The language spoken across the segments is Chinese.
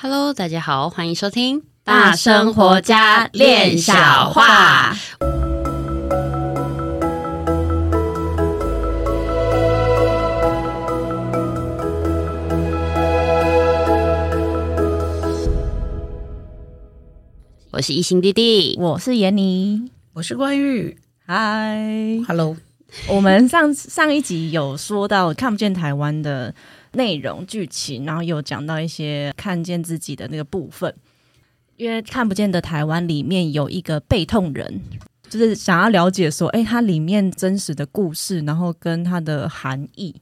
Hello，大家好，欢迎收听大生活家练小话。我是一心弟弟，我是妍妮，我是关玉。嗨，Hello。我们上上一集有说到看不见台湾的内容剧情，然后有讲到一些看见自己的那个部分。因为看不见的台湾里面有一个背痛人，就是想要了解说，哎，它里面真实的故事，然后跟它的含义，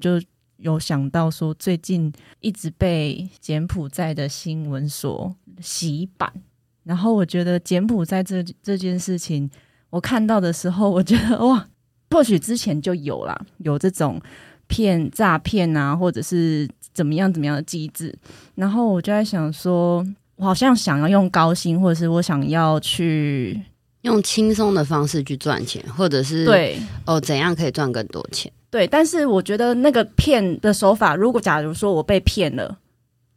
就有想到说，最近一直被柬埔寨的新闻所洗版。然后我觉得柬埔寨这这件事情，我看到的时候，我觉得哇，或许之前就有啦，有这种骗诈骗啊，或者是怎么样怎么样的机制。然后我就在想说，我好像想要用高薪，或者是我想要去用轻松的方式去赚钱，或者是对哦，怎样可以赚更多钱？对，但是我觉得那个骗的手法，如果假如说我被骗了。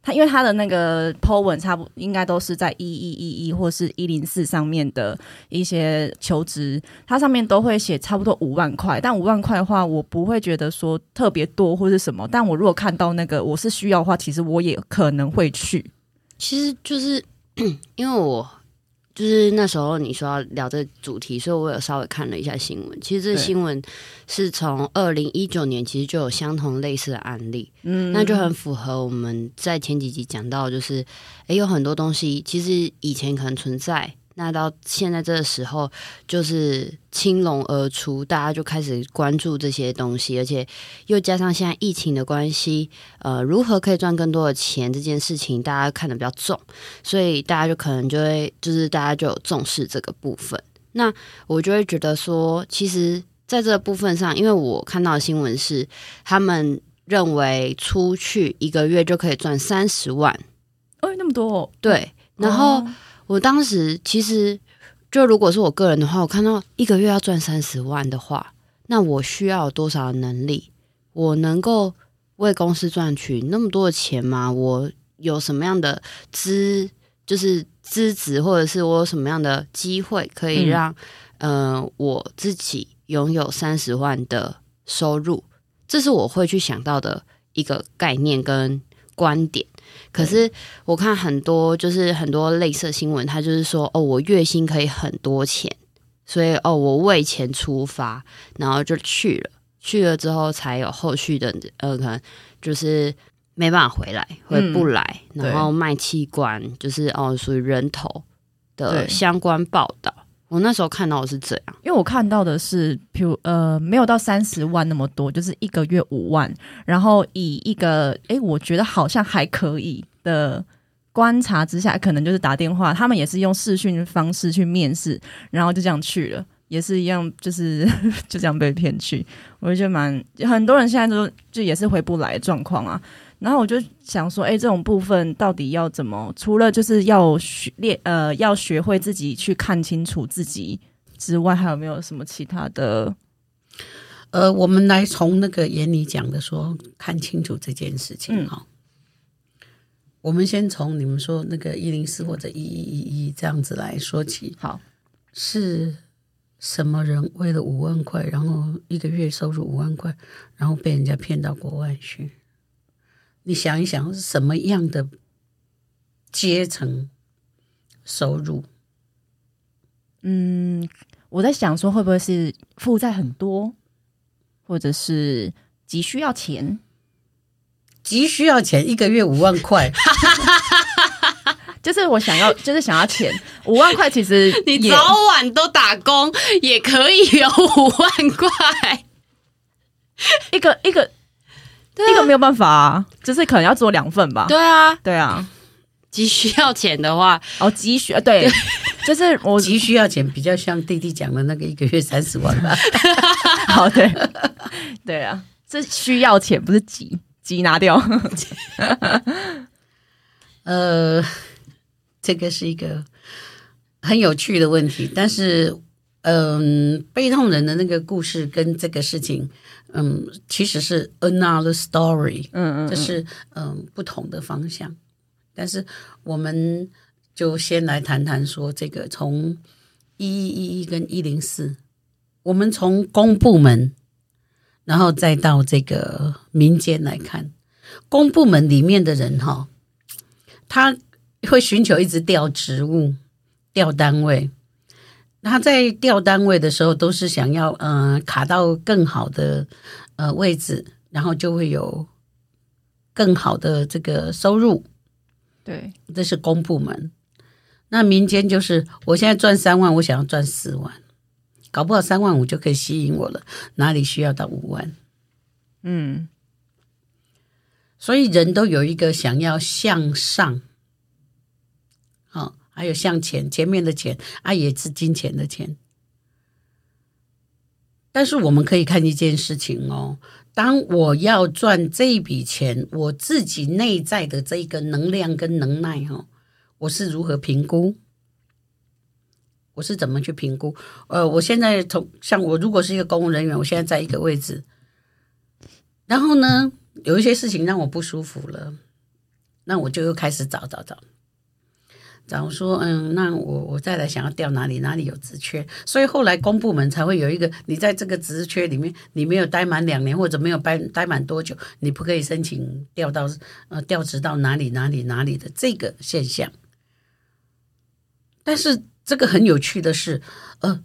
他因为他的那个 po 文差不应该都是在一一一一或是一零四上面的一些求职，它上面都会写差不多五万块，但五万块的话，我不会觉得说特别多或是什么。但我如果看到那个我是需要的话，其实我也可能会去。其实就是 因为我。就是那时候你说要聊这主题，所以我有稍微看了一下新闻。其实这新闻是从二零一九年，其实就有相同类似的案例，嗯，那就很符合我们在前几集讲到，就是诶，有很多东西其实以前可能存在。那到现在这个时候，就是青龙而出，大家就开始关注这些东西，而且又加上现在疫情的关系，呃，如何可以赚更多的钱这件事情，大家看得比较重，所以大家就可能就会，就是大家就有重视这个部分。那我就会觉得说，其实在这个部分上，因为我看到的新闻是，他们认为出去一个月就可以赚三十万，哦，那么多哦，对，然后。哦我当时其实就如果是我个人的话，我看到一个月要赚三十万的话，那我需要有多少的能力？我能够为公司赚取那么多的钱吗？我有什么样的资，就是资质，或者是我有什么样的机会可以让嗯、呃、我自己拥有三十万的收入？这是我会去想到的一个概念跟观点。可是我看很多，就是很多类似新闻，他就是说，哦，我月薪可以很多钱，所以哦，我为钱出发，然后就去了，去了之后才有后续的，呃，可能就是没办法回来，回不来，嗯、然后卖器官，就是哦，属于人头的相关报道。我那时候看到的是这样，因为我看到的是，譬如呃，没有到三十万那么多，就是一个月五万，然后以一个诶，我觉得好像还可以的观察之下，可能就是打电话，他们也是用视讯方式去面试，然后就这样去了，也是一样，就是 就这样被骗去。我就觉得蛮很多人现在都就也是回不来状况啊。然后我就想说，哎，这种部分到底要怎么？除了就是要学练，呃，要学会自己去看清楚自己之外，还有没有什么其他的？呃，我们来从那个眼里讲的说，看清楚这件事情哈。嗯、我们先从你们说那个一零四或者一一一一这样子来说起。好，是什么人为了五万块，然后一个月收入五万块，然后被人家骗到国外去？你想一想，是什么样的阶层收入？嗯，我在想说，会不会是负债很多，或者是急需要钱？急需要钱，一个月五万块，就是我想要，就是想要钱。五万块其实 你早晚都打工也可以有五万块，一个一个。一个没有办法啊，就是可能要做两份吧。对啊，对啊，急需要钱的话，哦，急需，对，就是我急需要钱，比较像弟弟讲的那个一个月三十万吧。好，对，对啊，是需要钱，不是急，急拿掉。呃，这个是一个很有趣的问题，但是，嗯、呃，背痛人的那个故事跟这个事情。嗯，其实是 another story，嗯嗯，这是嗯不同的方向。但是我们就先来谈谈说这个从一一一一跟一零四，我们从公部门，然后再到这个民间来看，公部门里面的人哈，他会寻求一直调职务、调单位。他在调单位的时候，都是想要嗯、呃、卡到更好的呃位置，然后就会有更好的这个收入。对，这是公部门。那民间就是，我现在赚三万，我想要赚四万，搞不好三万五就可以吸引我了。哪里需要到五万？嗯，所以人都有一个想要向上。还有向前，前面的钱啊，也是金钱的钱。但是我们可以看一件事情哦，当我要赚这一笔钱，我自己内在的这个能量跟能耐哈，我是如何评估？我是怎么去评估？呃，我现在从像我如果是一个公务人员，我现在在一个位置，然后呢，有一些事情让我不舒服了，那我就又开始找找找。假如说，嗯，那我我再来想要调哪里，哪里有职缺，所以后来公部门才会有一个，你在这个职缺里面，你没有待满两年或者没有待待满多久，你不可以申请调到呃调职到哪里哪里哪里的这个现象。但是这个很有趣的是，呃。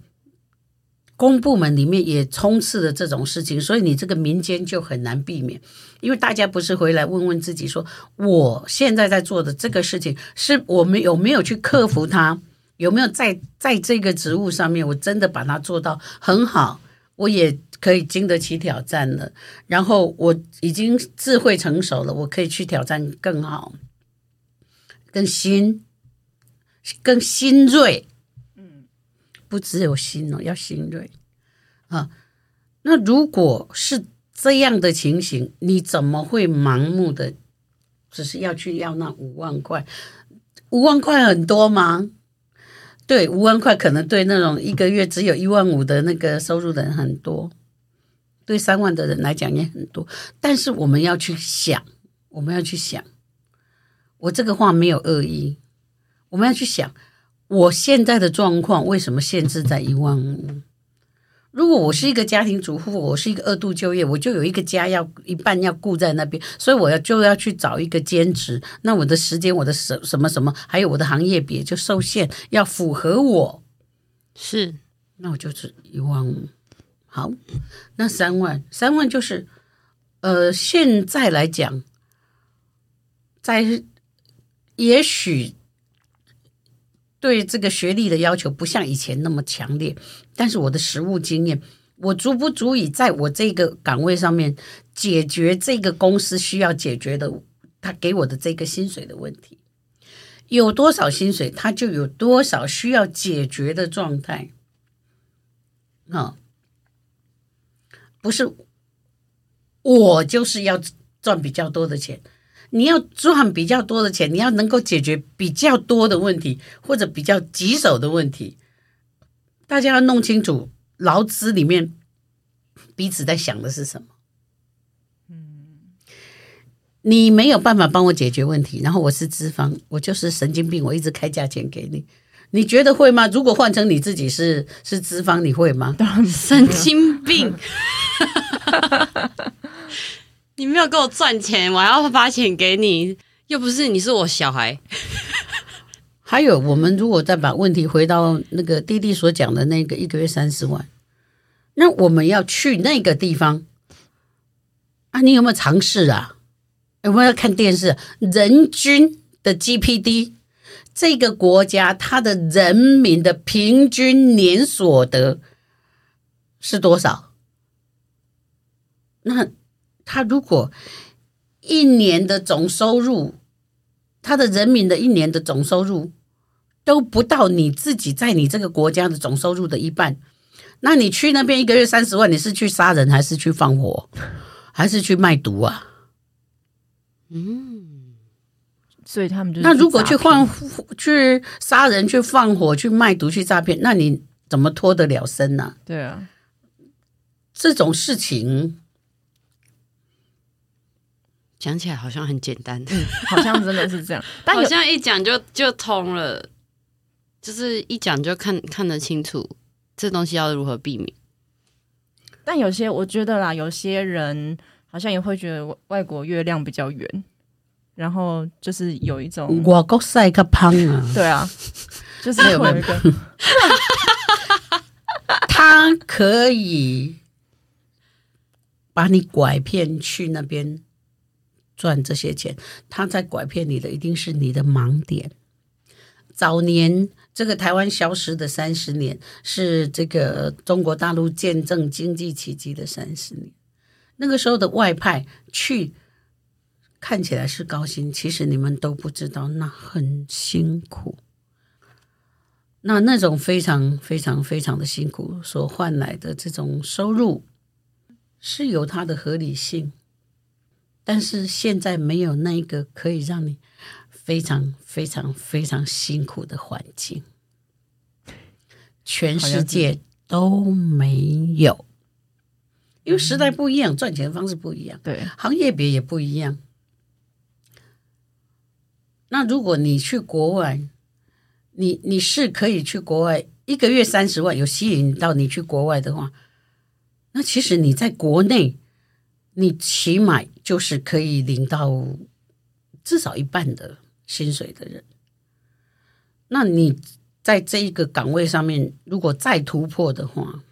公部门里面也充斥着这种事情，所以你这个民间就很难避免，因为大家不是回来问问自己说，我现在在做的这个事情，是我们有没有去克服它，有没有在在这个职务上面，我真的把它做到很好，我也可以经得起挑战了，然后我已经智慧成熟了，我可以去挑战更好、更新、更新锐。不只有心哦，要心锐啊！那如果是这样的情形，你怎么会盲目的只是要去要那五万块？五万块很多吗？对，五万块可能对那种一个月只有一万五的那个收入的人很多，对三万的人来讲也很多。但是我们要去想，我们要去想，我这个话没有恶意，我们要去想。我现在的状况为什么限制在一万五？如果我是一个家庭主妇，我是一个二度就业，我就有一个家要一半要顾在那边，所以我要就要去找一个兼职。那我的时间、我的什什么什么，还有我的行业别就受限，要符合我是，那我就是一万五。好，那三万，三万就是呃，现在来讲，在也许。对这个学历的要求不像以前那么强烈，但是我的实务经验，我足不足以在我这个岗位上面解决这个公司需要解决的，他给我的这个薪水的问题，有多少薪水，他就有多少需要解决的状态。啊，不是我就是要赚比较多的钱。你要赚比较多的钱，你要能够解决比较多的问题，或者比较棘手的问题。大家要弄清楚劳资里面彼此在想的是什么。嗯，你没有办法帮我解决问题，然后我是资方，我就是神经病，我一直开价钱给你，你觉得会吗？如果换成你自己是是资方，你会吗？神经病。你没有给我赚钱，我还要发钱给你，又不是你是我小孩。还有，我们如果再把问题回到那个弟弟所讲的那个一个月三十万，那我们要去那个地方啊？你有没有尝试啊？有没有要看电视？人均的 GPD，这个国家它的人民的平均年所得是多少？那？他如果一年的总收入，他的人民的一年的总收入都不到你自己在你这个国家的总收入的一半，那你去那边一个月三十万，你是去杀人还是去放火，还是去卖毒啊？嗯，所以他们就那如果去换去杀人、去放火、去卖毒、去诈骗，那你怎么脱得了身呢？对啊，这种事情。讲起来好像很简单，嗯，好像真的是这样，但好像一讲就就通了，就是一讲就看看得清楚这东西要如何避免。但有些我觉得啦，有些人好像也会觉得外国月亮比较圆，然后就是有一种外国晒个胖啊，对啊，就是有一个，他可以把你拐骗去那边。赚这些钱，他在拐骗你的一定是你的盲点。早年这个台湾消失的三十年，是这个中国大陆见证经济奇迹的三十年。那个时候的外派去，看起来是高薪，其实你们都不知道，那很辛苦。那那种非常非常非常的辛苦所换来的这种收入，是有它的合理性。但是现在没有那个可以让你非常非常非常辛苦的环境，全世界都没有，因为时代不一样，赚钱方式不一样，对，行业别也不一样。那如果你去国外，你你是可以去国外，一个月三十万有吸引到你去国外的话，那其实你在国内。你起码就是可以领到至少一半的薪水的人，那你在这一个岗位上面，如果再突破的话，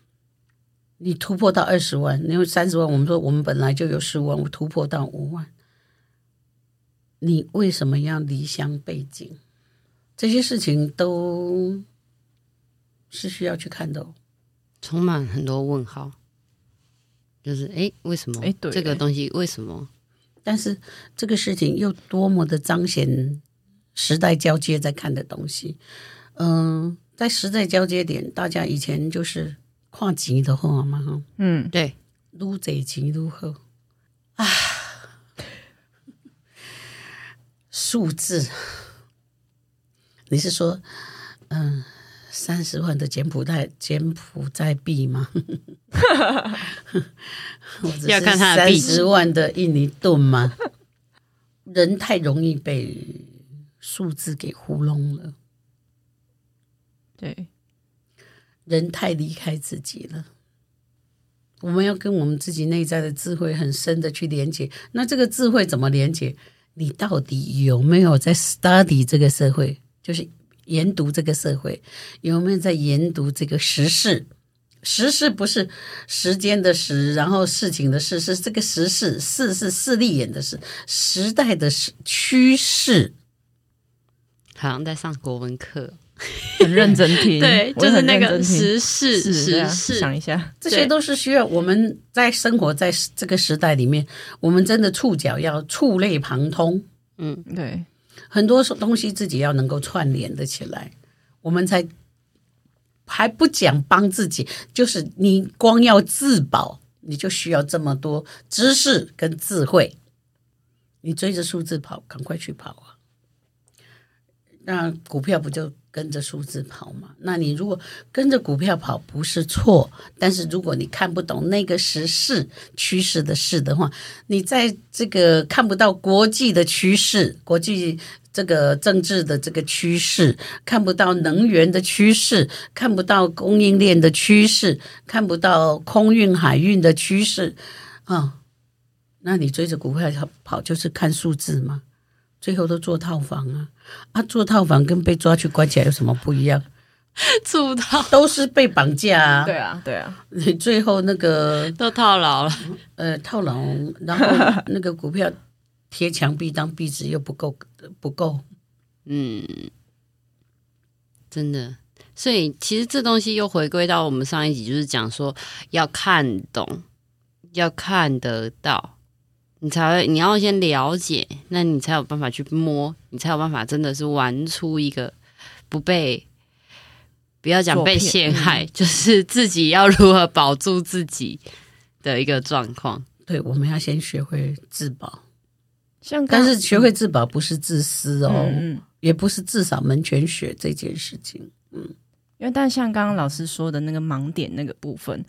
你突破到二十万，因为三十万，我们说我们本来就有十五万，我突破到五万，你为什么要离乡背井？这些事情都是需要去看的哦，充满很多问号。就是哎，为什么？哎，对，这个东西为什么？但是这个事情又多么的彰显时代交接在看的东西。嗯、呃，在时代交接点，大家以前就是跨级的话嘛，哈，嗯，对，撸贼级撸后啊，数字，你是说，嗯、呃？三十万的柬埔寨柬埔寨币吗？要看他的币。三十万的印尼盾吗？人太容易被数字给糊弄了。对，人太离开自己了。我们要跟我们自己内在的智慧很深的去连接。那这个智慧怎么连接？你到底有没有在 study 这个社会？就是。研读这个社会，有没有在研读这个时事？时事不是时间的时，然后事情的事，是这个时事，事是势利眼的事，时代的趋势。好像在上国文课，很认真听。对，就是那个时事，时事。想一下，这些都是需要我们在生活在这个时代里面，我们真的触角要触类旁通。嗯，对。很多东西自己要能够串联的起来，我们才还不讲帮自己，就是你光要自保，你就需要这么多知识跟智慧。你追着数字跑，赶快去跑啊！那股票不就？跟着数字跑嘛？那你如果跟着股票跑不是错，但是如果你看不懂那个时势趋势的事的话，你在这个看不到国际的趋势、国际这个政治的这个趋势，看不到能源的趋势，看不到供应链的趋势，看不到空运海运的趋势啊，那你追着股票跑就是看数字吗？最后都做套房啊！啊，做套房跟被抓去关起来有什么不一样？做套都是被绑架啊！对啊，对啊，你最后那个都套牢了，呃，套牢，然后那个股票贴墙壁当壁纸又不够，不够，嗯，真的。所以其实这东西又回归到我们上一集，就是讲说要看懂，要看得到。你才会，你要先了解，那你才有办法去摸，你才有办法真的是玩出一个不被，不要讲被陷害，嗯、就是自己要如何保住自己的一个状况。对，我们要先学会自保，像但是学会自保不是自私哦，嗯、也不是自扫门前雪这件事情。嗯，因为但像刚刚老师说的那个盲点那个部分，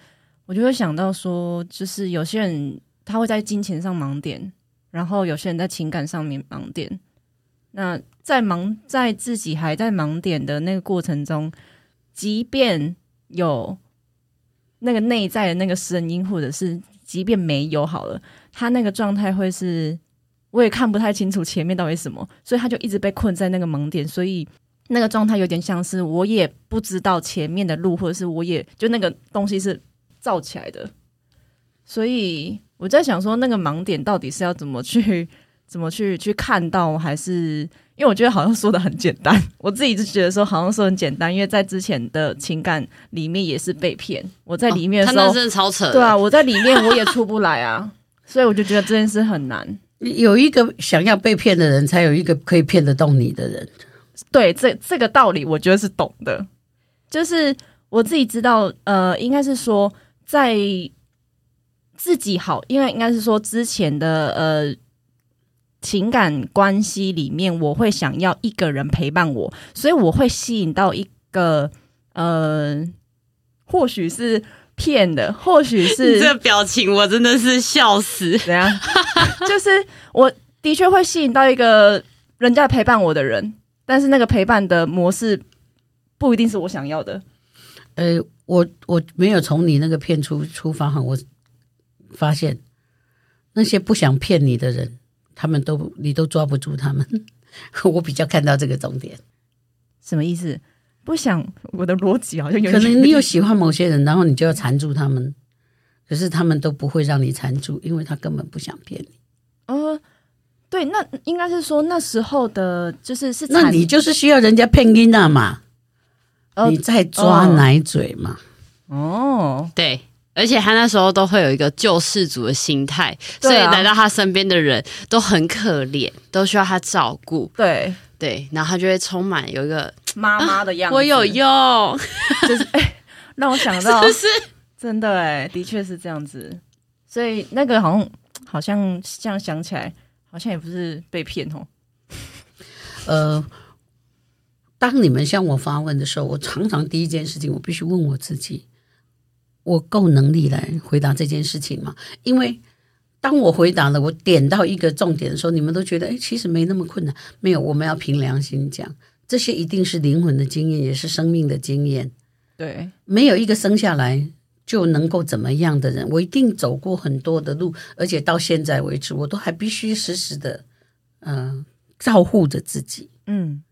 我就会想到说，就是有些人。他会在金钱上盲点，然后有些人在情感上面盲点。那在盲在自己还在盲点的那个过程中，即便有那个内在的那个声音，或者是即便没有好了，他那个状态会是，我也看不太清楚前面到底什么，所以他就一直被困在那个盲点，所以那个状态有点像是我也不知道前面的路，或者是我也就那个东西是造起来的，所以。我在想说，那个盲点到底是要怎么去、怎么去去看到，还是因为我觉得好像说的很简单，我自己就觉得说好像说很简单，因为在之前的情感里面也是被骗，我在里面的时候，哦、他那真的超扯，对啊，我在里面我也出不来啊，所以我就觉得这件事很难。有一个想要被骗的人，才有一个可以骗得动你的人。对，这这个道理我觉得是懂的，就是我自己知道，呃，应该是说在。自己好，因为应该是说之前的呃情感关系里面，我会想要一个人陪伴我，所以我会吸引到一个呃，或许是骗的，或许是 这表情，我真的是笑死。怎样？就是我的确会吸引到一个人家陪伴我的人，但是那个陪伴的模式不一定是我想要的。呃，我我没有从你那个骗出出发哈，我。发现那些不想骗你的人，他们都你都抓不住他们。我比较看到这个重点，什么意思？不想我的逻辑好像有可能你有喜欢某些人，然后你就要缠住他们，可是他们都不会让你缠住，因为他根本不想骗你。呃，对，那应该是说那时候的，就是是那你就是需要人家骗你那嘛，呃、你在抓奶嘴嘛？哦，对。而且他那时候都会有一个救世主的心态，啊、所以来到他身边的人都很可怜，都需要他照顾。对对，然后他就会充满有一个妈妈的样子，啊、我有用，就是哎，让我想到，是，是真的哎，的确是这样子。所以那个好像好像这样想起来，好像也不是被骗哦。呃，当你们向我发问的时候，我常常第一件事情，我必须问我自己。我够能力来回答这件事情吗？因为当我回答了，我点到一个重点的时候，你们都觉得，哎，其实没那么困难。没有，我们要凭良心讲，这些一定是灵魂的经验，也是生命的经验。对，没有一个生下来就能够怎么样的人，我一定走过很多的路，而且到现在为止，我都还必须时时的，嗯、照护着自己。嗯。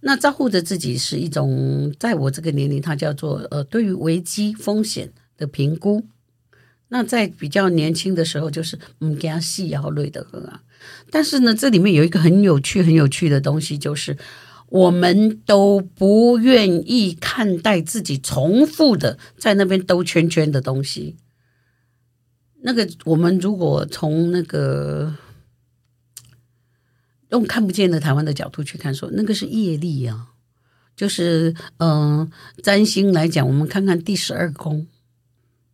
那照护着自己是一种，在我这个年龄，它叫做呃，对于危机风险的评估。那在比较年轻的时候，就是嗯，给他细咬累的很啊。但是呢，这里面有一个很有趣、很有趣的东西，就是我们都不愿意看待自己重复的在那边兜圈圈的东西。那个，我们如果从那个。用看不见的台湾的角度去看说，那个是业力啊，就是嗯、占星来讲，我们看看第十二宫，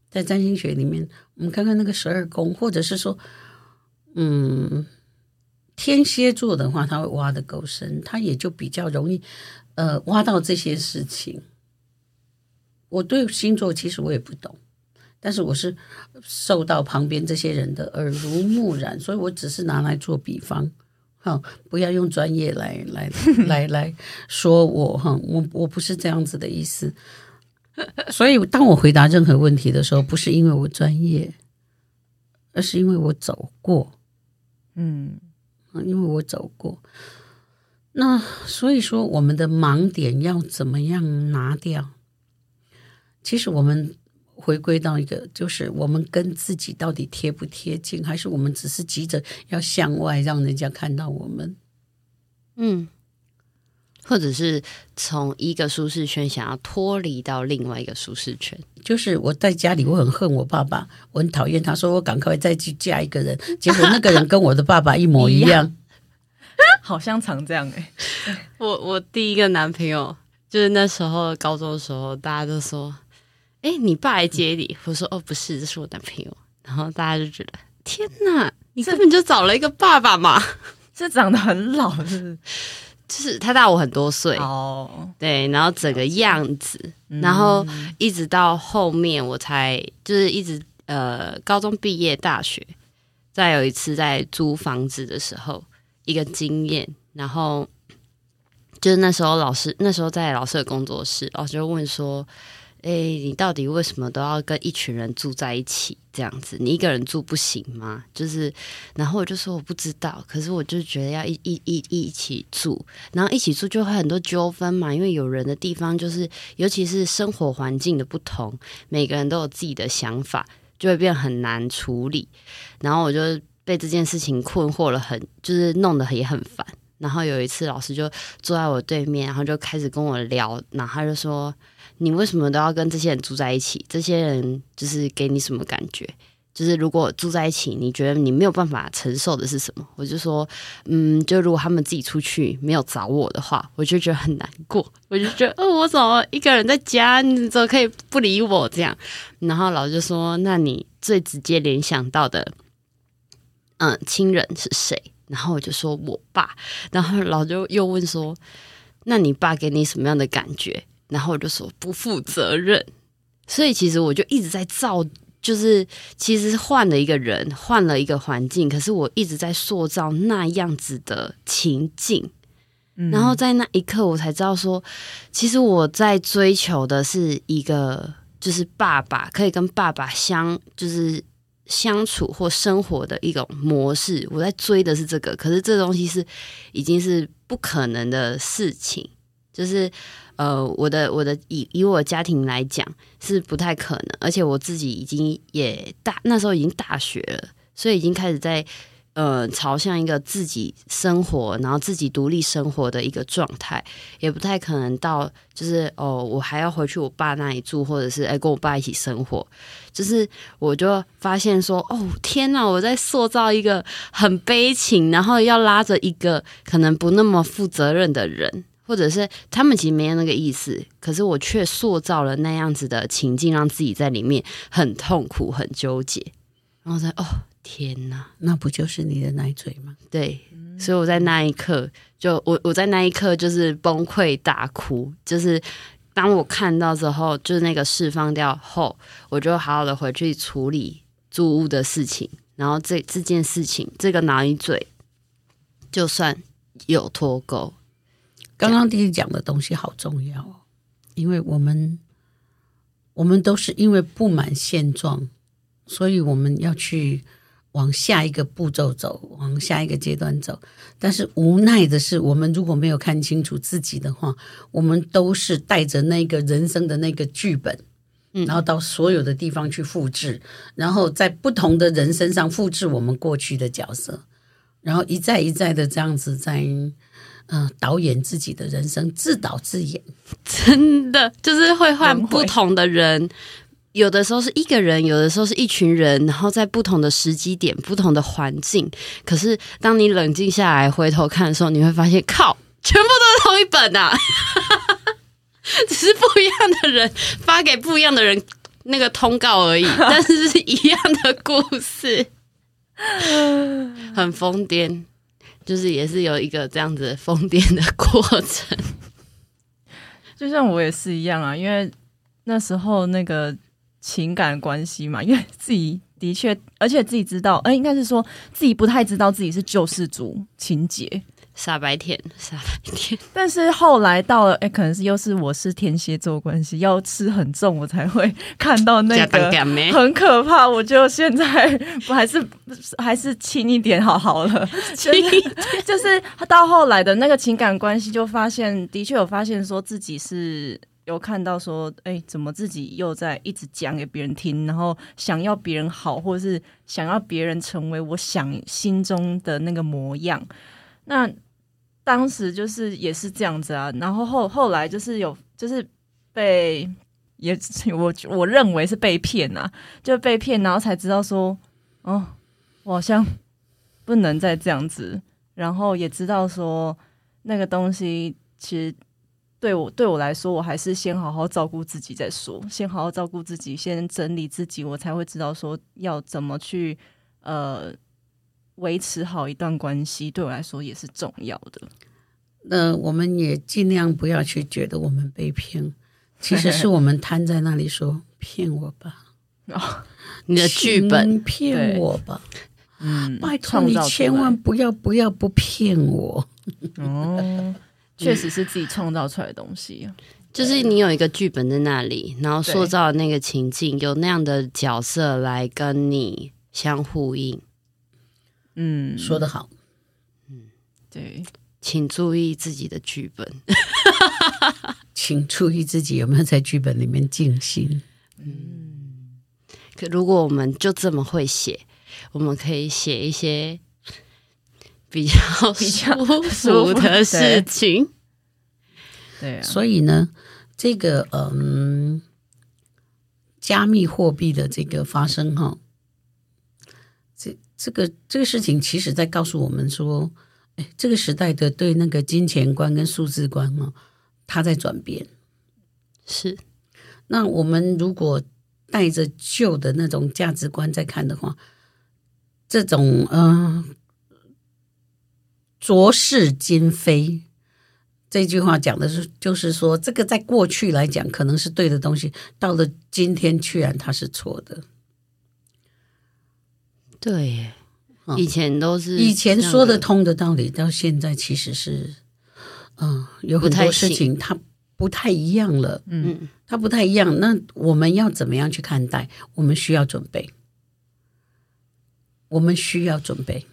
在占星学里面，我们看看那个十二宫，或者是说，嗯，天蝎座的话，他会挖得够深，他也就比较容易，呃，挖到这些事情。我对星座其实我也不懂，但是我是受到旁边这些人的耳濡目染，所以我只是拿来做比方。哈，不要用专业来来来 来说我哈，我我不是这样子的意思。所以，当我回答任何问题的时候，不是因为我专业，而是因为我走过。嗯，因为我走过。那所以说，我们的盲点要怎么样拿掉？其实我们。回归到一个，就是我们跟自己到底贴不贴近，还是我们只是急着要向外让人家看到我们？嗯，或者是从一个舒适圈想要脱离到另外一个舒适圈。就是我在家里，我很恨我爸爸，我很讨厌他，说我赶快再去嫁一个人，结果那个人跟我的爸爸一模 一样，好像常这样 哎、欸。我我第一个男朋友就是那时候高中的时候，大家都说。哎，你爸来接你？我说哦，不是，这是我男朋友。然后大家就觉得，天哪，你根本就找了一个爸爸嘛！这长得很老，是不是？就是他大我很多岁哦。对，然后整个样子，然后一直到后面我才就是一直呃，高中毕业，大学再有一次在租房子的时候，一个经验，然后就是那时候老师那时候在老师的工作室，老师就问说。哎，你到底为什么都要跟一群人住在一起？这样子，你一个人住不行吗？就是，然后我就说我不知道，可是我就觉得要一一一一起住，然后一起住就会很多纠纷嘛，因为有人的地方就是，尤其是生活环境的不同，每个人都有自己的想法，就会变很难处理。然后我就被这件事情困惑了很，就是弄得也很烦。然后有一次老师就坐在我对面，然后就开始跟我聊，然后他就说。你为什么都要跟这些人住在一起？这些人就是给你什么感觉？就是如果住在一起，你觉得你没有办法承受的是什么？我就说，嗯，就如果他们自己出去没有找我的话，我就觉得很难过。我就觉得，哦，我怎么一个人在家，你怎么可以不理我这样？然后老师就说，那你最直接联想到的，嗯，亲人是谁？然后我就说我爸。然后老师就又问说，那你爸给你什么样的感觉？然后我就说不负责任，所以其实我就一直在造，就是其实换了一个人，换了一个环境，可是我一直在塑造那样子的情境。嗯、然后在那一刻，我才知道说，其实我在追求的是一个，就是爸爸可以跟爸爸相，就是相处或生活的一种模式。我在追的是这个，可是这东西是已经是不可能的事情，就是。呃，我的我的以以我家庭来讲是不太可能，而且我自己已经也大那时候已经大学了，所以已经开始在呃朝向一个自己生活，然后自己独立生活的一个状态，也不太可能到就是哦，我还要回去我爸那里住，或者是哎跟我爸一起生活，就是我就发现说哦天哪，我在塑造一个很悲情，然后要拉着一个可能不那么负责任的人。或者是他们其实没有那个意思，可是我却塑造了那样子的情境，让自己在里面很痛苦、很纠结。然后在哦天哪，那不就是你的奶嘴吗？对，所以我在那一刻就我我在那一刻就是崩溃大哭。就是当我看到之后，就是那个释放掉后，我就好好的回去处理租屋的事情。然后这这件事情，这个奶嘴就算有脱钩。刚刚弟弟讲的东西好重要哦，因为我们我们都是因为不满现状，所以我们要去往下一个步骤走，往下一个阶段走。但是无奈的是，我们如果没有看清楚自己的话，我们都是带着那个人生的那个剧本，然后到所有的地方去复制，然后在不同的人身上复制我们过去的角色，然后一再一再的这样子在。嗯、呃，导演自己的人生，自导自演，真的就是会换不同的人，有的时候是一个人，有的时候是一群人，然后在不同的时机点、不同的环境。可是当你冷静下来回头看的时候，你会发现，靠，全部都是同一本啊，只是不一样的人发给不一样的人那个通告而已，但是是一样的故事，很疯癫。就是也是有一个这样子疯癫的过程，就像我也是一样啊，因为那时候那个情感关系嘛，因为自己的确，而且自己知道，哎、应该是说自己不太知道自己是救世主情节。傻白甜，傻白甜。但是后来到了，哎、欸，可能是又是我是天蝎座关系，要吃很重，我才会看到那个很可怕。我就现在我 还是还是轻一点好好了，轻一点。就是到后来的那个情感关系，就发现的确有发现说自己是有看到说，哎、欸，怎么自己又在一直讲给别人听，然后想要别人好，或者是想要别人成为我想心中的那个模样，那。当时就是也是这样子啊，然后后后来就是有就是被也我我认为是被骗啊，就被骗，然后才知道说哦，我好像不能再这样子，然后也知道说那个东西其实对我对我来说，我还是先好好照顾自己再说，先好好照顾自己，先整理自己，我才会知道说要怎么去呃。维持好一段关系对我来说也是重要的。那我们也尽量不要去觉得我们被骗，其实是我们瘫在那里说 骗我吧。哦，你的剧本骗我吧。嗯，拜托你千万不要不要不骗我。哦，确实是自己创造出来的东西。就是你有一个剧本在那里，然后塑造那个情境，有那样的角色来跟你相呼应。嗯，说得好。嗯，对，请注意自己的剧本，请注意自己有没有在剧本里面静心。嗯，可如果我们就这么会写，我们可以写一些比较比较舒服的事情。对啊，所以呢，这个嗯，加密货币的这个发生哈，这这个这个事情，其实在告诉我们说，哎，这个时代的对那个金钱观跟数字观哦，它在转变。是，那我们如果带着旧的那种价值观在看的话，这种嗯，浊世今非。这句话讲的是，就是说，这个在过去来讲可能是对的东西，到了今天，居然它是错的。对，以前都是以前说得通的道理，到现在其实是，嗯，有很多事情它不太一样了。嗯，它不太一样。那我们要怎么样去看待？我们需要准备。我们需要准备。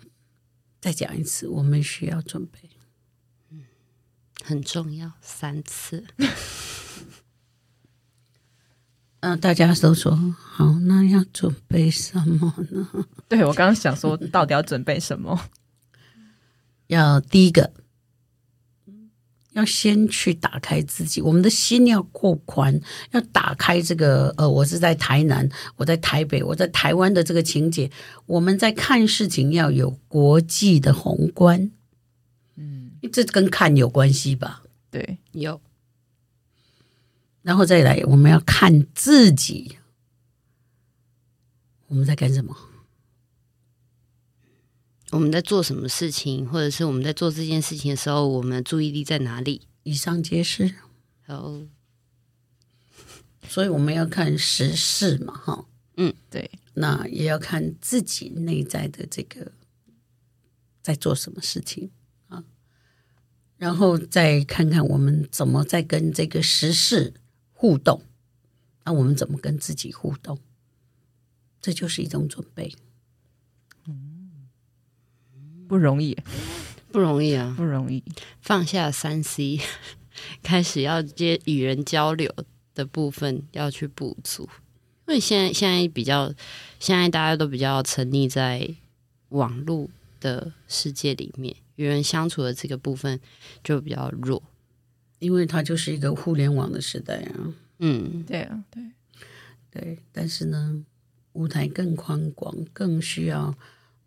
再讲一次，我们需要准备。很重要，三次。嗯、呃，大家都说好，那要准备什么呢？对，我刚刚想说，到底要准备什么？要第一个，要先去打开自己，我们的心要够宽，要打开这个。呃，我是在台南，我在台北，我在台湾的这个情节，我们在看事情要有国际的宏观。嗯这跟看有关系吧？对，有。然后再来，我们要看自己，我们在干什么？我们在做什么事情，或者是我们在做这件事情的时候，我们的注意力在哪里？以上皆是。好，所以我们要看时事嘛，哈，嗯，对。那也要看自己内在的这个在做什么事情啊。然后再看看我们怎么在跟这个时事互动，那我们怎么跟自己互动？这就是一种准备。嗯，不容易，不容易啊，不容易。放下三 C，开始要接与人交流的部分要去补足，因为现在现在比较，现在大家都比较沉溺在网络的世界里面。与人相处的这个部分就比较弱，因为它就是一个互联网的时代啊。嗯，对啊，对对。但是呢，舞台更宽广，更需要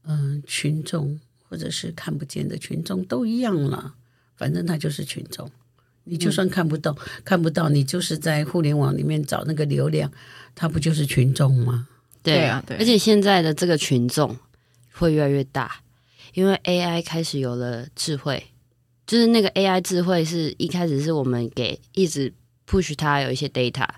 嗯、呃、群众或者是看不见的群众都一样了。反正他就是群众，你就算看不到、嗯、看不到，你就是在互联网里面找那个流量，他不就是群众吗？对啊，对。而且现在的这个群众会越来越大。因为 AI 开始有了智慧，就是那个 AI 智慧是一开始是我们给一直 push 它有一些 data，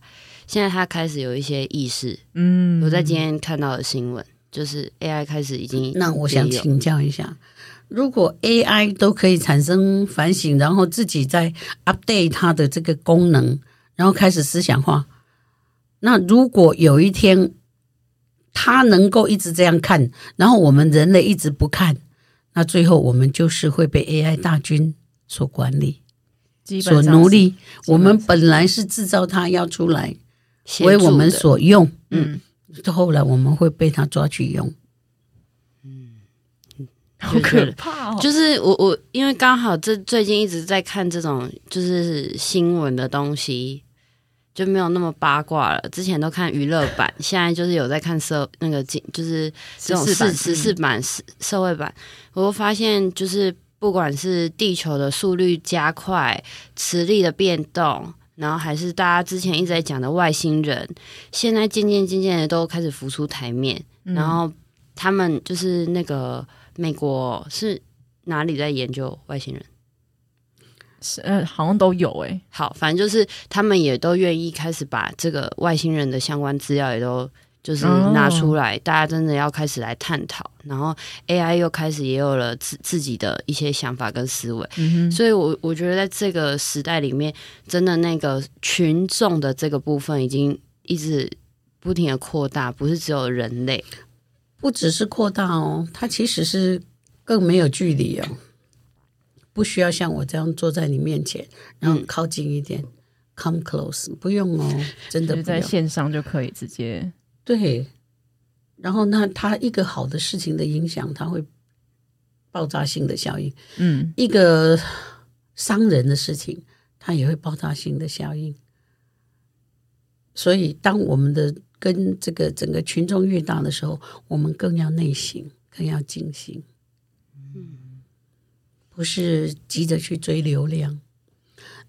现在它开始有一些意识。嗯，我在今天看到的新闻就是 AI 开始已经。那我想请教一下，如果 AI 都可以产生反省，然后自己在 update 它的这个功能，然后开始思想化，那如果有一天它能够一直这样看，然后我们人类一直不看。那最后我们就是会被 AI 大军所管理，所奴隶。我们本来是制造它要出来为我们所用，嗯，后来我们会被它抓去用，嗯，好可怕哦！就是我我因为刚好这最近一直在看这种就是新闻的东西。就没有那么八卦了。之前都看娱乐版，现在就是有在看社那个就是这种时时事版、社社会版。我会发现，就是不管是地球的速率加快、磁力的变动，然后还是大家之前一直在讲的外星人，现在渐渐渐渐的都开始浮出台面。然后他们就是那个美国是哪里在研究外星人？是呃，好像都有诶、欸。好，反正就是他们也都愿意开始把这个外星人的相关资料也都就是拿出来，大家真的要开始来探讨。然后 AI 又开始也有了自自己的一些想法跟思维，嗯哼，所以我我觉得在这个时代里面，真的那个群众的这个部分已经一直不停的扩大，不是只有人类，不只是扩大哦，它其实是更没有距离哦，不需要像我这样坐在你面前，然后靠近一点。嗯 Come close，不用哦，真的不用。在线上就可以直接对。然后，那他一个好的事情的影响，它会爆炸性的效应。嗯，一个伤人的事情，它也会爆炸性的效应。所以，当我们的跟这个整个群众越大的时候，我们更要内省，更要静心。嗯，不是急着去追流量，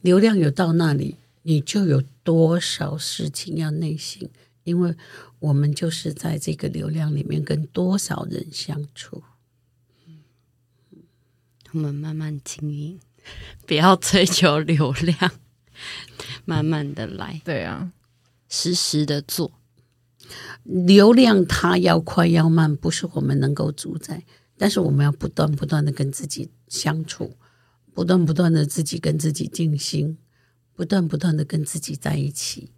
流量有到那里。你就有多少事情要内省，因为我们就是在这个流量里面跟多少人相处。我们慢慢经营，不要追求流量，慢慢的来。对啊，实时的做。流量它要快要慢，不是我们能够主宰，但是我们要不断不断的跟自己相处，不断不断的自己跟自己静心。不断不断的跟自己在一起，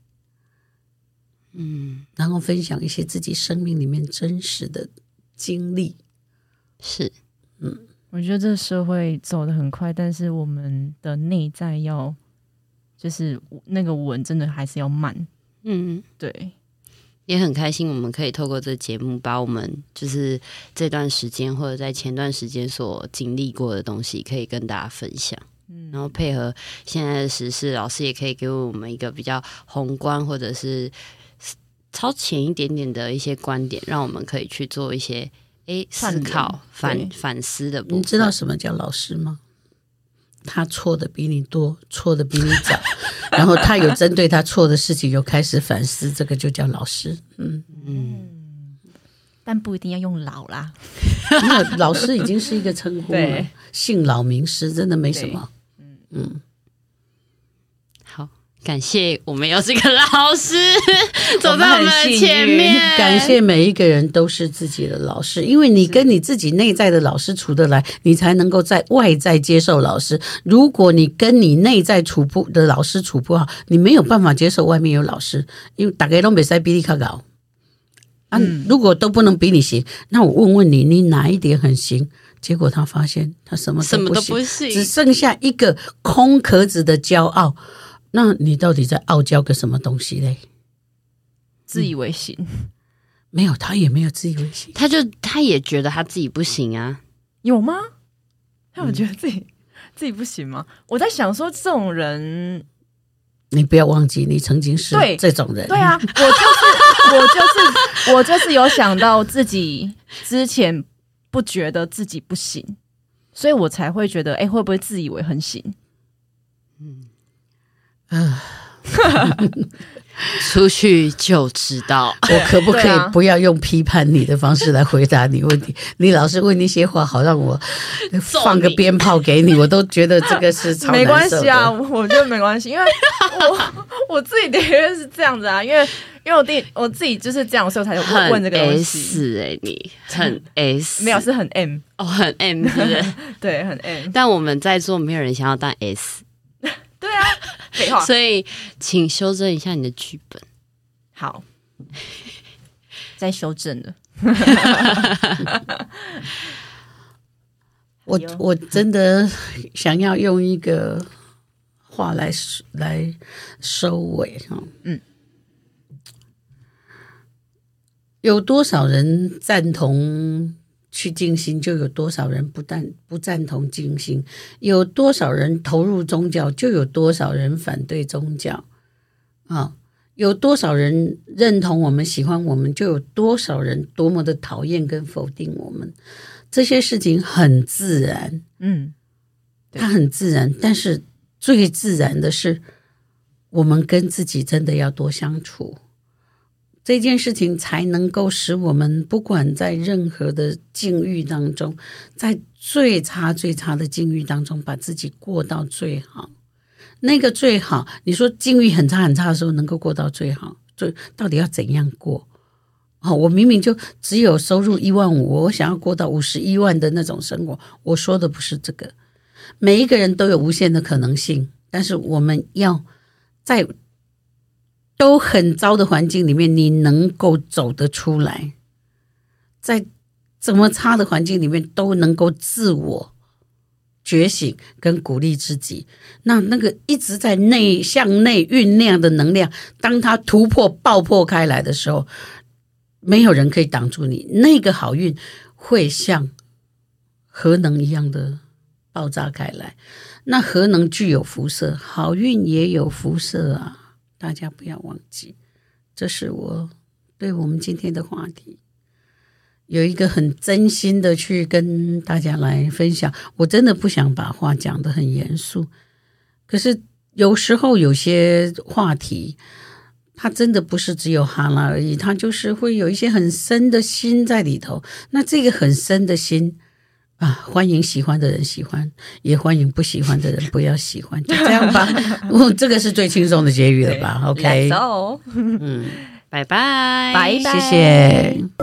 嗯，然后分享一些自己生命里面真实的经历，是，嗯，我觉得这个社会走得很快，但是我们的内在要，就是那个稳，真的还是要慢，嗯，对，也很开心，我们可以透过这节目，把我们就是这段时间或者在前段时间所经历过的东西，可以跟大家分享。然后配合现在的时事，老师也可以给我们一个比较宏观或者是超前一点点的一些观点，让我们可以去做一些诶思考、反反思的部分。你知道什么叫老师吗？他错的比你多，错的比你早，然后他有针对他错的事情又开始反思，这个就叫老师。嗯嗯，但不一定要用老啦。那老师已经是一个称呼 了，姓老名师真的没什么。嗯，好，感谢我们有这个老师 走在我们的前面。感谢每一个人都是自己的老师，因为你跟你自己内在的老师处得来，你才能够在外在接受老师。如果你跟你内在处不的老师处不好，你没有办法接受外面有老师，因为大家都没在比你卡高啊。如果都不能比你行，那我问问你，你哪一点很行？结果他发现他什么都不行，什么都不行，只剩下一个空壳子的骄傲。那你到底在傲娇个什么东西嘞？自以为行？嗯、没有，他也没有自以为行，他就他也觉得他自己不行啊？有吗？他有觉得自己、嗯、自己不行吗？我在想说，这种人，你不要忘记，你曾经是这种人。对，对啊，我就是 我就是我就是有想到自己之前。不觉得自己不行，所以我才会觉得，哎，会不会自以为很行？嗯，啊，出去就知道。我可不可以不要用批判你的方式来回答你问题？你老是问那些话，好让我放个鞭炮给你，我都觉得这个是超没关系啊。我觉得没关系，因为我我自己的确是这样子啊，因为。因为我弟我自己就是这样，所以我才问问这个东西。是哎，你很 S，没有是很 M 哦，很 M 是不是？对，很 M。但我们在座没有人想要当 S。对啊，废话。所以请修正一下你的剧本。好，再修正了。我我真的想要用一个话来来收尾哈，嗯。有多少人赞同去静心，就有多少人不赞不赞同静心；有多少人投入宗教，就有多少人反对宗教。啊，有多少人认同我们、喜欢我们，就有多少人多么的讨厌跟否定我们。这些事情很自然，嗯，它很自然。但是最自然的是，我们跟自己真的要多相处。这件事情才能够使我们不管在任何的境遇当中，在最差最差的境遇当中，把自己过到最好。那个最好，你说境遇很差很差的时候，能够过到最好，就到底要怎样过？哦，我明明就只有收入一万五，我想要过到五十一万的那种生活。我说的不是这个，每一个人都有无限的可能性，但是我们要在都很糟的环境里面，你能够走得出来，在这么差的环境里面都能够自我觉醒跟鼓励自己，那那个一直在内向内酝酿的能量，当它突破爆破开来的时候。没有人可以挡住你，那个好运会像核能一样的爆炸开来。那核能具有辐射，好运也有辐射啊！大家不要忘记，这是我对我们今天的话题有一个很真心的去跟大家来分享。我真的不想把话讲得很严肃，可是有时候有些话题。它真的不是只有哈拉而已，它就是会有一些很深的心在里头。那这个很深的心啊，欢迎喜欢的人喜欢，也欢迎不喜欢的人不要喜欢，就这样吧。哦，这个是最轻松的结语了吧？OK，走，嗯，拜拜，拜拜，谢谢。